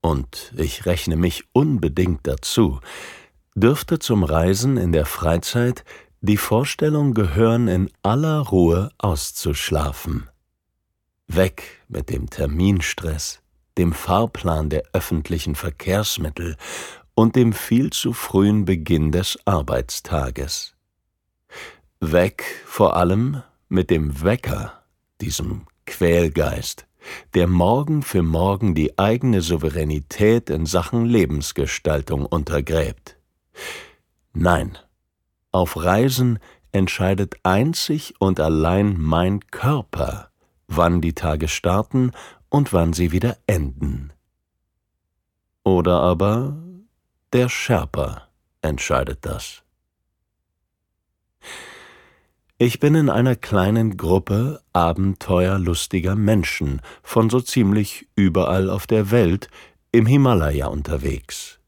und ich rechne mich unbedingt dazu, dürfte zum Reisen in der Freizeit die Vorstellung gehören, in aller Ruhe auszuschlafen. Weg mit dem Terminstress, dem Fahrplan der öffentlichen Verkehrsmittel und dem viel zu frühen Beginn des Arbeitstages. Weg vor allem mit dem Wecker, diesem Quälgeist, der Morgen für Morgen die eigene Souveränität in Sachen Lebensgestaltung untergräbt. Nein, auf Reisen entscheidet einzig und allein mein Körper, wann die Tage starten und wann sie wieder enden. Oder aber der Sherpa entscheidet das. Ich bin in einer kleinen Gruppe abenteuerlustiger Menschen von so ziemlich überall auf der Welt im Himalaya unterwegs.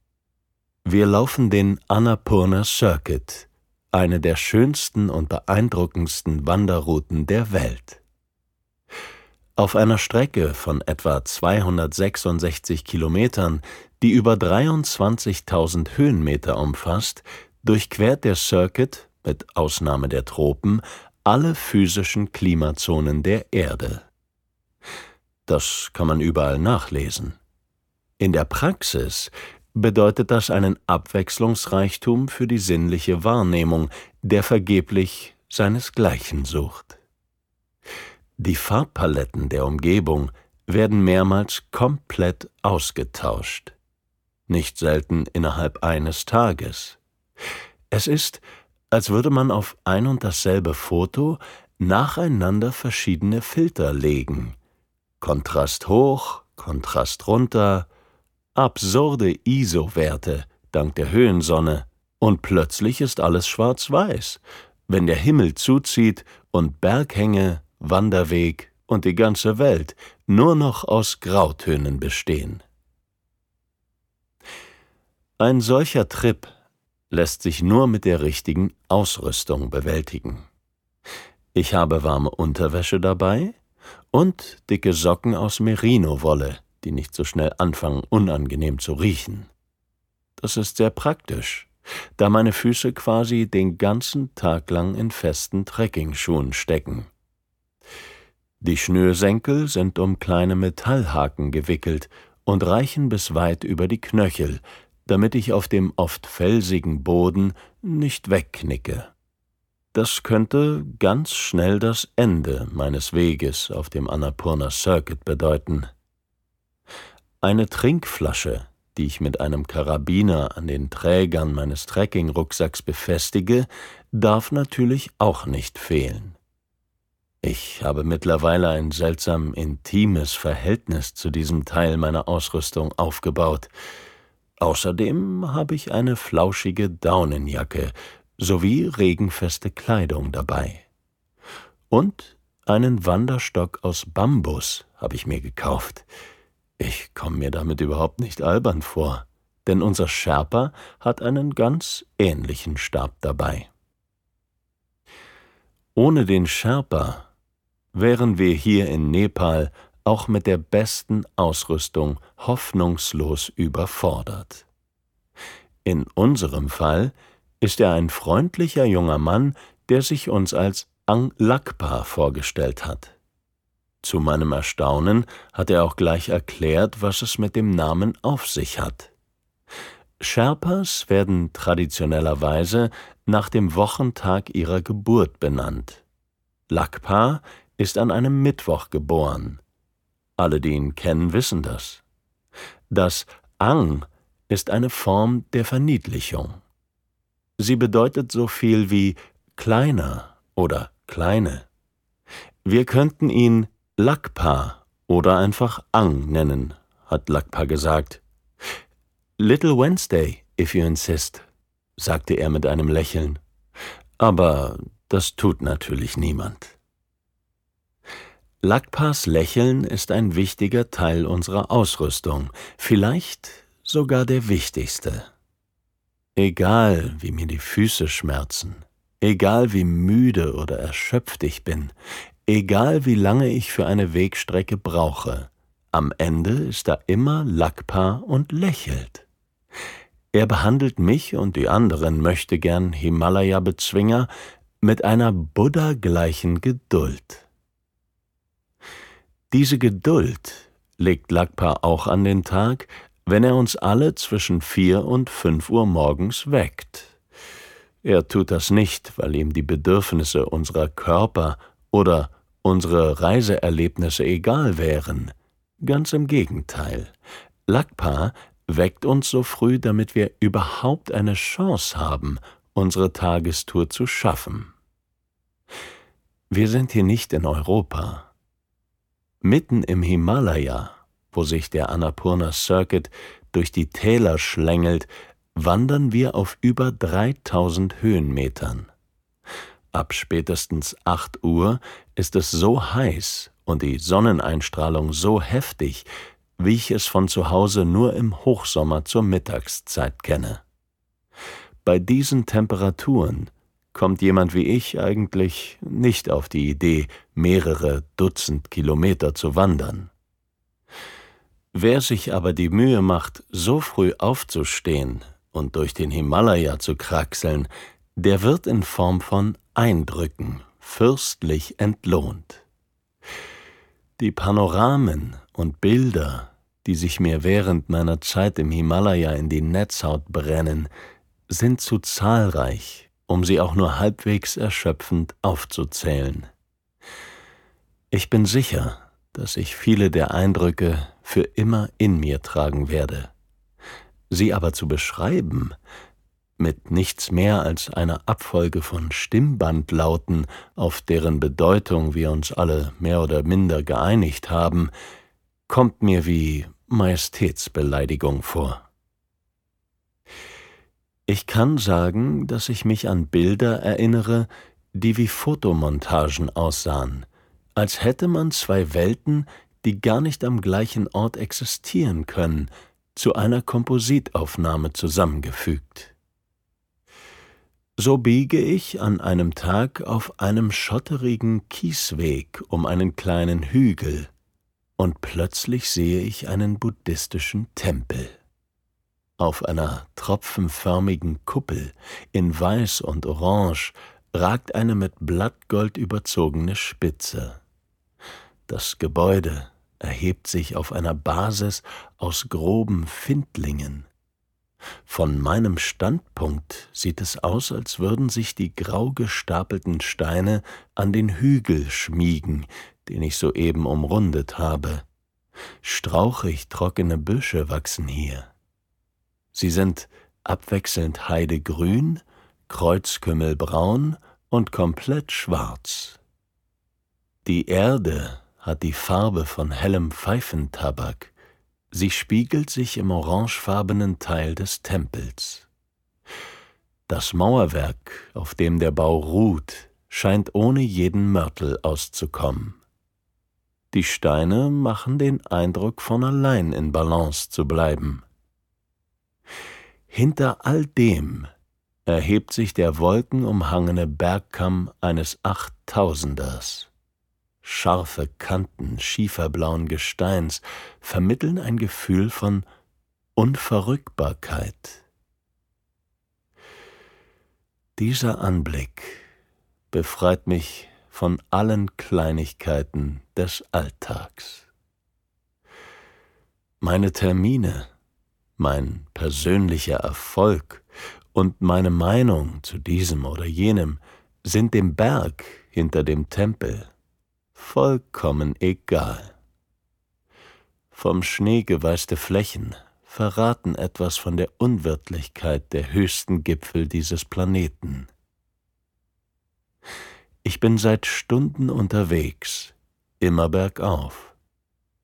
Wir laufen den Annapurna Circuit, eine der schönsten und beeindruckendsten Wanderrouten der Welt. Auf einer Strecke von etwa 266 Kilometern, die über 23.000 Höhenmeter umfasst, durchquert der Circuit mit Ausnahme der Tropen, alle physischen Klimazonen der Erde. Das kann man überall nachlesen. In der Praxis bedeutet das einen Abwechslungsreichtum für die sinnliche Wahrnehmung, der vergeblich seinesgleichen sucht. Die Farbpaletten der Umgebung werden mehrmals komplett ausgetauscht, nicht selten innerhalb eines Tages. Es ist, als würde man auf ein und dasselbe Foto nacheinander verschiedene Filter legen. Kontrast hoch, Kontrast runter, absurde ISO-Werte dank der Höhensonne, und plötzlich ist alles schwarz-weiß, wenn der Himmel zuzieht und Berghänge, Wanderweg und die ganze Welt nur noch aus Grautönen bestehen. Ein solcher Trip lässt sich nur mit der richtigen Ausrüstung bewältigen. Ich habe warme Unterwäsche dabei und dicke Socken aus Merino-Wolle, die nicht so schnell anfangen, unangenehm zu riechen. Das ist sehr praktisch, da meine Füße quasi den ganzen Tag lang in festen Trekkingschuhen stecken. Die Schnürsenkel sind um kleine Metallhaken gewickelt und reichen bis weit über die Knöchel, damit ich auf dem oft felsigen Boden nicht wegknicke. Das könnte ganz schnell das Ende meines Weges auf dem Annapurna Circuit bedeuten. Eine Trinkflasche, die ich mit einem Karabiner an den Trägern meines Trekkingrucksacks befestige, darf natürlich auch nicht fehlen. Ich habe mittlerweile ein seltsam intimes Verhältnis zu diesem Teil meiner Ausrüstung aufgebaut, Außerdem habe ich eine flauschige Daunenjacke sowie regenfeste Kleidung dabei. Und einen Wanderstock aus Bambus habe ich mir gekauft. Ich komme mir damit überhaupt nicht albern vor, denn unser Sherpa hat einen ganz ähnlichen Stab dabei. Ohne den Sherpa wären wir hier in Nepal auch mit der besten Ausrüstung hoffnungslos überfordert. In unserem Fall ist er ein freundlicher junger Mann, der sich uns als Ang Lakpa vorgestellt hat. Zu meinem Erstaunen hat er auch gleich erklärt, was es mit dem Namen auf sich hat. Sherpas werden traditionellerweise nach dem Wochentag ihrer Geburt benannt. Lakpa ist an einem Mittwoch geboren. Alle, die ihn kennen, wissen das. Das Ang ist eine Form der Verniedlichung. Sie bedeutet so viel wie kleiner oder kleine. Wir könnten ihn Lakpa oder einfach Ang nennen, hat Lakpa gesagt. Little Wednesday, if you insist, sagte er mit einem Lächeln. Aber das tut natürlich niemand. Lakpas Lächeln ist ein wichtiger Teil unserer Ausrüstung, vielleicht sogar der wichtigste. Egal, wie mir die Füße schmerzen, egal wie müde oder erschöpft ich bin, egal wie lange ich für eine Wegstrecke brauche, am Ende ist da immer Lakpa und lächelt. Er behandelt mich und die anderen möchte gern Himalaya-Bezwinger mit einer Buddha-gleichen Geduld. Diese Geduld legt Lakpa auch an den Tag, wenn er uns alle zwischen vier und fünf Uhr morgens weckt. Er tut das nicht, weil ihm die Bedürfnisse unserer Körper oder unsere Reiseerlebnisse egal wären. Ganz im Gegenteil. Lakpa weckt uns so früh, damit wir überhaupt eine Chance haben, unsere Tagestour zu schaffen. Wir sind hier nicht in Europa. Mitten im Himalaya, wo sich der Annapurna Circuit durch die Täler schlängelt, wandern wir auf über 3000 Höhenmetern. Ab spätestens 8 Uhr ist es so heiß und die Sonneneinstrahlung so heftig, wie ich es von zu Hause nur im Hochsommer zur Mittagszeit kenne. Bei diesen Temperaturen kommt jemand wie ich eigentlich nicht auf die Idee, mehrere Dutzend Kilometer zu wandern. Wer sich aber die Mühe macht, so früh aufzustehen und durch den Himalaya zu kraxeln, der wird in Form von Eindrücken fürstlich entlohnt. Die Panoramen und Bilder, die sich mir während meiner Zeit im Himalaya in die Netzhaut brennen, sind zu zahlreich, um sie auch nur halbwegs erschöpfend aufzuzählen. Ich bin sicher, dass ich viele der Eindrücke für immer in mir tragen werde. Sie aber zu beschreiben, mit nichts mehr als einer Abfolge von Stimmbandlauten, auf deren Bedeutung wir uns alle mehr oder minder geeinigt haben, kommt mir wie Majestätsbeleidigung vor. Ich kann sagen, dass ich mich an Bilder erinnere, die wie Fotomontagen aussahen, als hätte man zwei Welten, die gar nicht am gleichen Ort existieren können, zu einer Kompositaufnahme zusammengefügt. So biege ich an einem Tag auf einem schotterigen Kiesweg um einen kleinen Hügel, und plötzlich sehe ich einen buddhistischen Tempel. Auf einer tropfenförmigen Kuppel in Weiß und Orange ragt eine mit Blattgold überzogene Spitze. Das Gebäude erhebt sich auf einer Basis aus groben Findlingen. Von meinem Standpunkt sieht es aus, als würden sich die grau gestapelten Steine an den Hügel schmiegen, den ich soeben umrundet habe. Strauchig trockene Büsche wachsen hier. Sie sind abwechselnd heidegrün, kreuzkümmelbraun und komplett schwarz. Die Erde hat die Farbe von hellem Pfeifentabak, sie spiegelt sich im orangefarbenen Teil des Tempels. Das Mauerwerk, auf dem der Bau ruht, scheint ohne jeden Mörtel auszukommen. Die Steine machen den Eindruck, von allein in Balance zu bleiben. Hinter all dem erhebt sich der wolkenumhangene Bergkamm eines Achttausenders. Scharfe Kanten schieferblauen Gesteins vermitteln ein Gefühl von Unverrückbarkeit. Dieser Anblick befreit mich von allen Kleinigkeiten des Alltags. Meine Termine, mein persönlicher Erfolg und meine Meinung zu diesem oder jenem sind dem Berg hinter dem Tempel vollkommen egal. Vom Schnee geweißte Flächen verraten etwas von der Unwirtlichkeit der höchsten Gipfel dieses Planeten. Ich bin seit Stunden unterwegs, immer bergauf.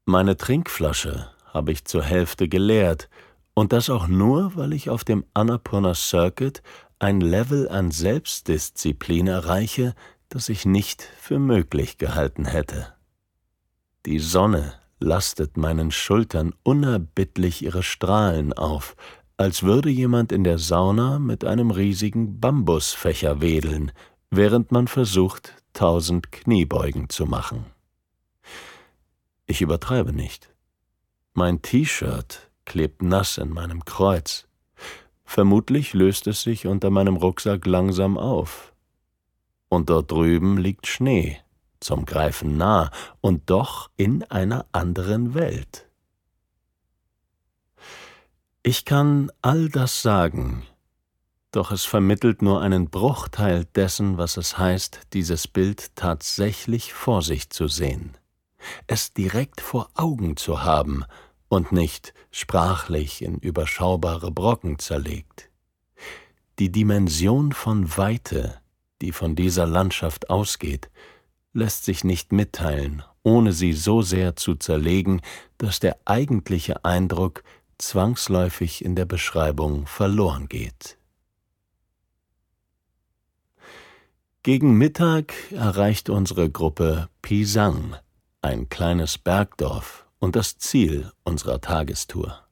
Meine Trinkflasche habe ich zur Hälfte geleert, und das auch nur, weil ich auf dem Annapurna Circuit ein Level an Selbstdisziplin erreiche, das ich nicht für möglich gehalten hätte. Die Sonne lastet meinen Schultern unerbittlich ihre Strahlen auf, als würde jemand in der Sauna mit einem riesigen Bambusfächer wedeln, während man versucht, tausend Kniebeugen zu machen. Ich übertreibe nicht. Mein T-Shirt klebt nass in meinem Kreuz. Vermutlich löst es sich unter meinem Rucksack langsam auf. Und dort drüben liegt Schnee, zum Greifen nah und doch in einer anderen Welt. Ich kann all das sagen, doch es vermittelt nur einen Bruchteil dessen, was es heißt, dieses Bild tatsächlich vor sich zu sehen, es direkt vor Augen zu haben und nicht sprachlich in überschaubare Brocken zerlegt. Die Dimension von Weite, die von dieser Landschaft ausgeht, lässt sich nicht mitteilen, ohne sie so sehr zu zerlegen, dass der eigentliche Eindruck zwangsläufig in der Beschreibung verloren geht. Gegen Mittag erreicht unsere Gruppe Pisang, ein kleines Bergdorf und das Ziel unserer Tagestour.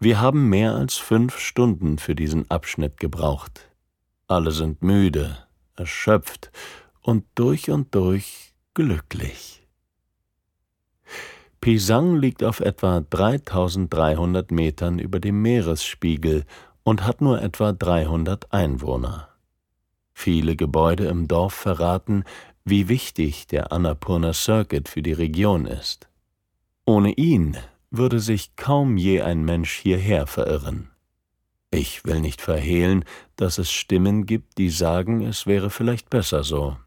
Wir haben mehr als fünf Stunden für diesen Abschnitt gebraucht. Alle sind müde, erschöpft und durch und durch glücklich. Pisang liegt auf etwa 3300 Metern über dem Meeresspiegel und hat nur etwa 300 Einwohner. Viele Gebäude im Dorf verraten, wie wichtig der Annapurna Circuit für die Region ist. Ohne ihn würde sich kaum je ein Mensch hierher verirren. Ich will nicht verhehlen, dass es Stimmen gibt, die sagen, es wäre vielleicht besser so.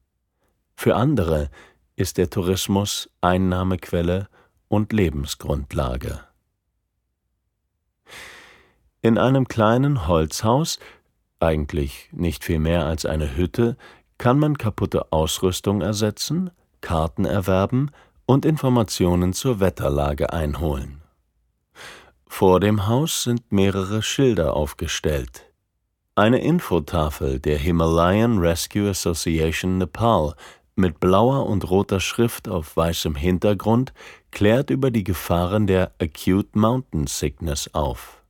Für andere ist der Tourismus Einnahmequelle und Lebensgrundlage. In einem kleinen Holzhaus eigentlich nicht viel mehr als eine Hütte, kann man kaputte Ausrüstung ersetzen, Karten erwerben und Informationen zur Wetterlage einholen. Vor dem Haus sind mehrere Schilder aufgestellt. Eine Infotafel der Himalayan Rescue Association Nepal mit blauer und roter Schrift auf weißem Hintergrund klärt über die Gefahren der Acute Mountain Sickness auf.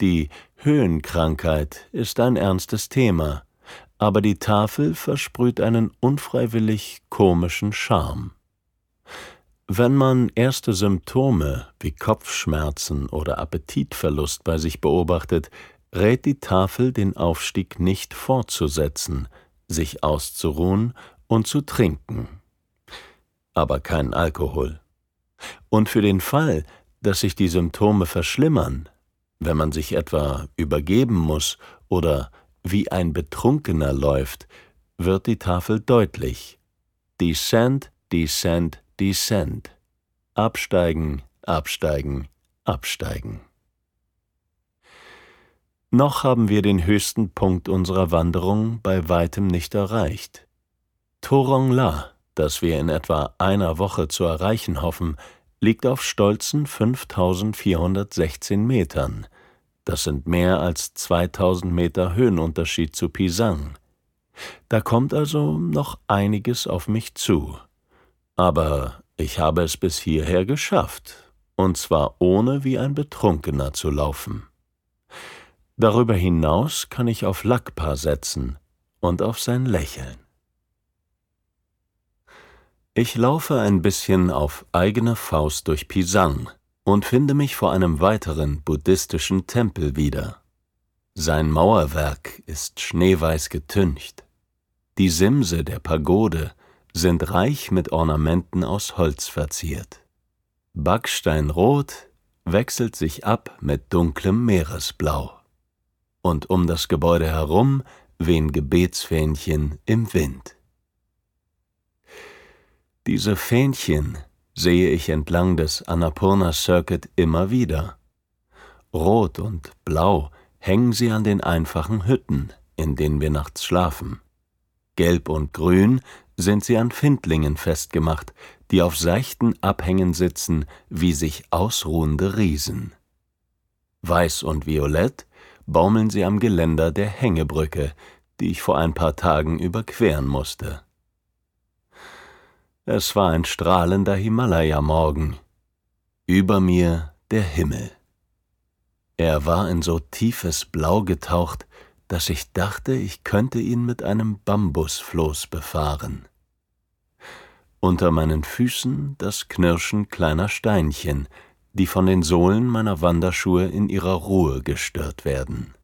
Die Höhenkrankheit ist ein ernstes Thema, aber die Tafel versprüht einen unfreiwillig komischen Charme. Wenn man erste Symptome wie Kopfschmerzen oder Appetitverlust bei sich beobachtet, rät die Tafel, den Aufstieg nicht fortzusetzen, sich auszuruhen und zu trinken. Aber kein Alkohol. Und für den Fall, dass sich die Symptome verschlimmern, wenn man sich etwa übergeben muss oder wie ein Betrunkener läuft, wird die Tafel deutlich. Descent, descent, descent. Absteigen, absteigen, absteigen. Noch haben wir den höchsten Punkt unserer Wanderung bei weitem nicht erreicht. Torong La, das wir in etwa einer Woche zu erreichen hoffen, liegt auf stolzen 5416 Metern. Das sind mehr als 2000 Meter Höhenunterschied zu Pisang. Da kommt also noch einiges auf mich zu. Aber Ich habe es bis hierher geschafft, und zwar ohne wie ein Betrunkener zu laufen. Darüber hinaus kann ich auf Lakpa setzen und auf sein Lächeln. Ich laufe ein bisschen auf eigene Faust durch Pisang und finde mich vor einem weiteren buddhistischen Tempel wieder. Sein Mauerwerk ist schneeweiß getüncht. Die Simse der Pagode sind reich mit Ornamenten aus Holz verziert. Backsteinrot wechselt sich ab mit dunklem Meeresblau. Und um das Gebäude herum wehen Gebetsfähnchen im Wind. Diese Fähnchen sehe ich entlang des Annapurna Circuit immer wieder. Rot und blau hängen sie an den einfachen Hütten, in denen wir nachts schlafen. Gelb und grün sind sie an Findlingen festgemacht, die auf seichten Abhängen sitzen wie sich ausruhende Riesen. Weiß und violett baumeln sie am Geländer der Hängebrücke, die ich vor ein paar Tagen überqueren musste. Es war ein strahlender Himalaya-Morgen. Über mir der Himmel. Er war in so tiefes Blau getaucht, dass ich dachte, ich könnte ihn mit einem Bambusfloß befahren. Unter meinen Füßen das Knirschen kleiner Steinchen, die von den Sohlen meiner Wanderschuhe in ihrer Ruhe gestört werden.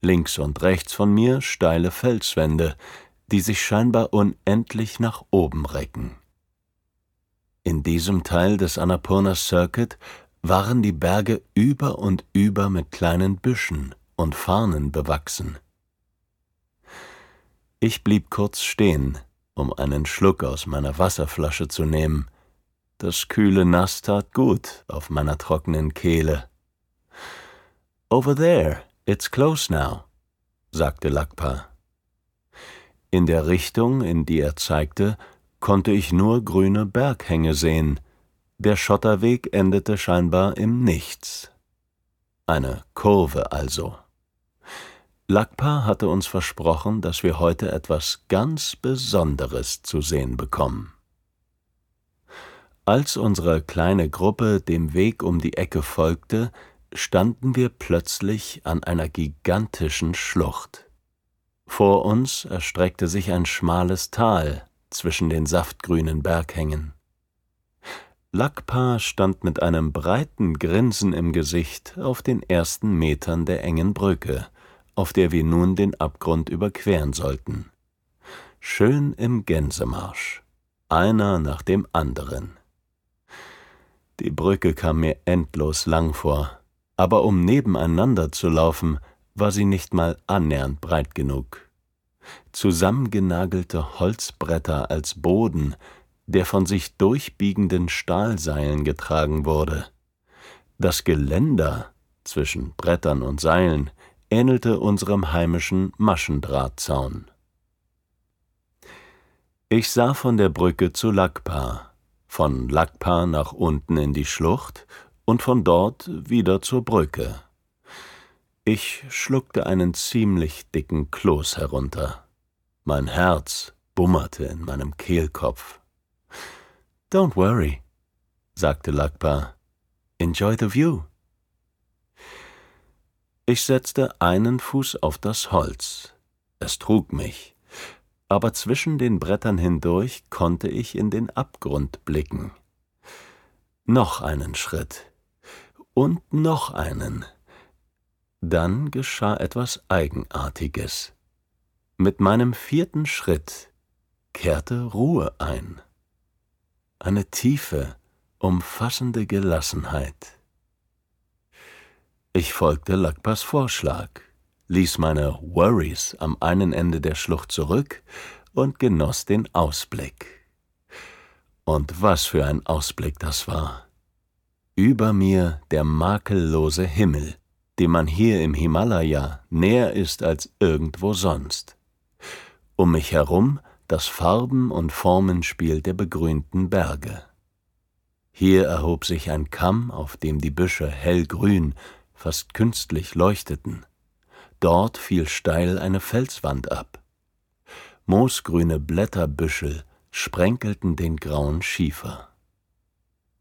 Links und rechts von mir steile Felswände, die sich scheinbar unendlich nach oben recken. In diesem Teil des Annapurna Circuit waren die Berge über und über mit kleinen Büschen und Farnen bewachsen. Ich blieb kurz stehen, um einen Schluck aus meiner Wasserflasche zu nehmen. Das kühle Nass tat gut auf meiner trockenen Kehle. Over there, it's close now, sagte Lakpa. In der Richtung, in die er zeigte, konnte ich nur grüne Berghänge sehen, der Schotterweg endete scheinbar im Nichts. Eine Kurve also. Lakpa hatte uns versprochen, dass wir heute etwas ganz Besonderes zu sehen bekommen. Als unsere kleine Gruppe dem Weg um die Ecke folgte, standen wir plötzlich an einer gigantischen Schlucht. Vor uns erstreckte sich ein schmales Tal zwischen den saftgrünen Berghängen. Lakpa stand mit einem breiten Grinsen im Gesicht auf den ersten Metern der engen Brücke, auf der wir nun den Abgrund überqueren sollten. Schön im Gänsemarsch, einer nach dem anderen. Die Brücke kam mir endlos lang vor, aber um nebeneinander zu laufen, war sie nicht mal annähernd breit genug. Zusammengenagelte Holzbretter als Boden, der von sich durchbiegenden Stahlseilen getragen wurde. Das Geländer zwischen Brettern und Seilen ähnelte unserem heimischen Maschendrahtzaun. Ich sah von der Brücke zu Lakpa, von Lakpa nach unten in die Schlucht und von dort wieder zur Brücke. Ich schluckte einen ziemlich dicken Kloß herunter. Mein Herz bummerte in meinem Kehlkopf. Don't worry, sagte Lakpa. Enjoy the view. Ich setzte einen Fuß auf das Holz. Es trug mich, aber zwischen den Brettern hindurch konnte ich in den Abgrund blicken. Noch einen Schritt und noch einen. Dann geschah etwas Eigenartiges. Mit meinem vierten Schritt kehrte Ruhe ein eine tiefe, umfassende Gelassenheit. Ich folgte Lakpas Vorschlag, ließ meine Worries am einen Ende der Schlucht zurück und genoss den Ausblick. Und was für ein Ausblick das war. Über mir der makellose Himmel, dem man hier im Himalaya näher ist als irgendwo sonst. Um mich herum das Farben- und Formenspiel der begrünten Berge. Hier erhob sich ein Kamm, auf dem die Büsche hellgrün, fast künstlich leuchteten. Dort fiel steil eine Felswand ab. Moosgrüne Blätterbüschel sprenkelten den grauen Schiefer.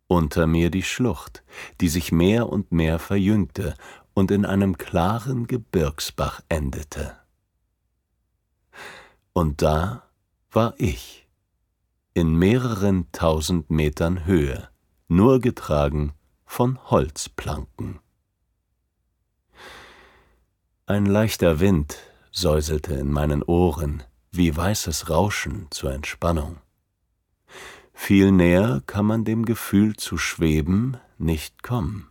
Unter mir die Schlucht, die sich mehr und mehr verjüngte und in einem klaren Gebirgsbach endete. Und da war ich, in mehreren tausend Metern Höhe, nur getragen von Holzplanken. Ein leichter Wind säuselte in meinen Ohren wie weißes Rauschen zur Entspannung. Viel näher kann man dem Gefühl zu schweben nicht kommen.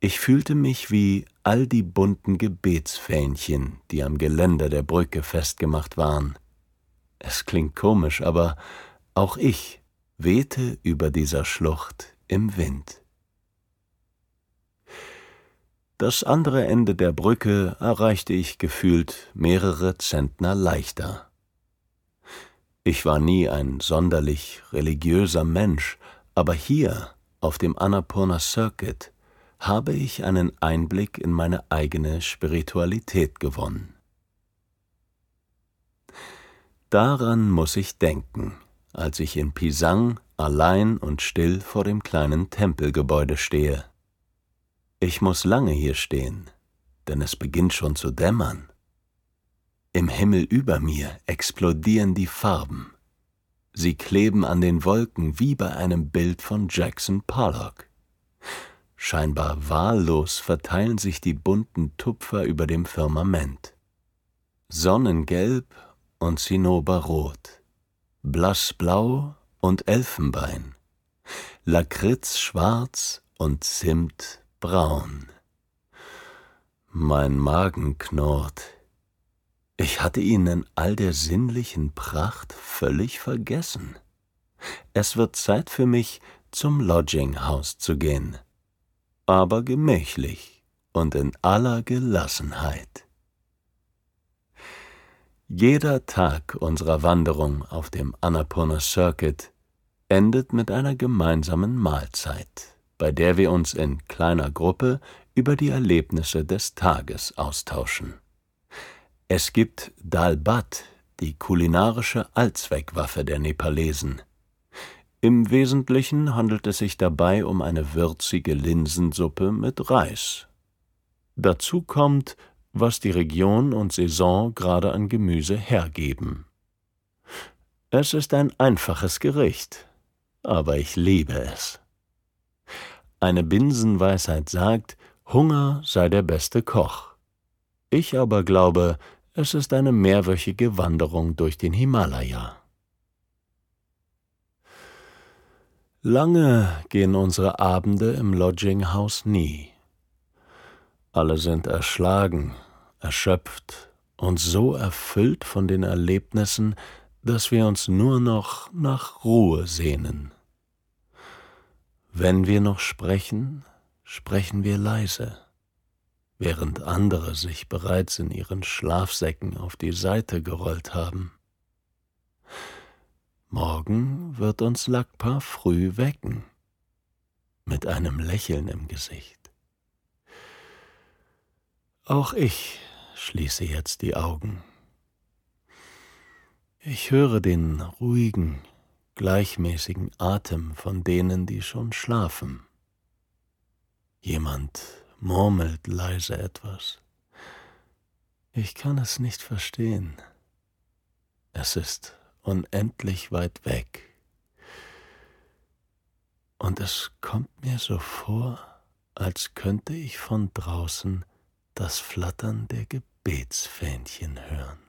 Ich fühlte mich wie all die bunten Gebetsfähnchen, die am Geländer der Brücke festgemacht waren. Es klingt komisch, aber auch ich wehte über dieser Schlucht im Wind. Das andere Ende der Brücke erreichte ich gefühlt mehrere Zentner leichter. Ich war nie ein sonderlich religiöser Mensch, aber hier, auf dem Annapurna Circuit, habe ich einen Einblick in meine eigene Spiritualität gewonnen. Daran muss ich denken, als ich in Pisang allein und still vor dem kleinen Tempelgebäude stehe. Ich muss lange hier stehen, denn es beginnt schon zu dämmern. Im Himmel über mir explodieren die Farben. Sie kleben an den Wolken wie bei einem Bild von Jackson Pollock. Scheinbar wahllos verteilen sich die bunten Tupfer über dem Firmament. Sonnengelb und Zinnoberrot, blassblau und Elfenbein, Lakritzschwarz und Zimt braun. Mein Magen knurrt. Ich hatte ihn in all der sinnlichen Pracht völlig vergessen. Es wird Zeit für mich, zum Lodginghaus zu gehen, aber gemächlich und in aller Gelassenheit. Jeder Tag unserer Wanderung auf dem Annapurna Circuit endet mit einer gemeinsamen Mahlzeit bei der wir uns in kleiner Gruppe über die Erlebnisse des Tages austauschen. Es gibt Dalbat, die kulinarische Allzweckwaffe der Nepalesen. Im Wesentlichen handelt es sich dabei um eine würzige Linsensuppe mit Reis. Dazu kommt, was die Region und Saison gerade an Gemüse hergeben. Es ist ein einfaches Gericht, aber ich liebe es. Eine Binsenweisheit sagt, Hunger sei der beste Koch. Ich aber glaube, es ist eine mehrwöchige Wanderung durch den Himalaya. Lange gehen unsere Abende im Lodginghaus nie. Alle sind erschlagen, erschöpft und so erfüllt von den Erlebnissen, dass wir uns nur noch nach Ruhe sehnen. Wenn wir noch sprechen, sprechen wir leise, während andere sich bereits in ihren Schlafsäcken auf die Seite gerollt haben. Morgen wird uns Lakpa früh wecken, mit einem Lächeln im Gesicht. Auch ich schließe jetzt die Augen. Ich höre den ruhigen, gleichmäßigen Atem von denen, die schon schlafen. Jemand murmelt leise etwas. Ich kann es nicht verstehen. Es ist unendlich weit weg. Und es kommt mir so vor, als könnte ich von draußen das Flattern der Gebetsfähnchen hören.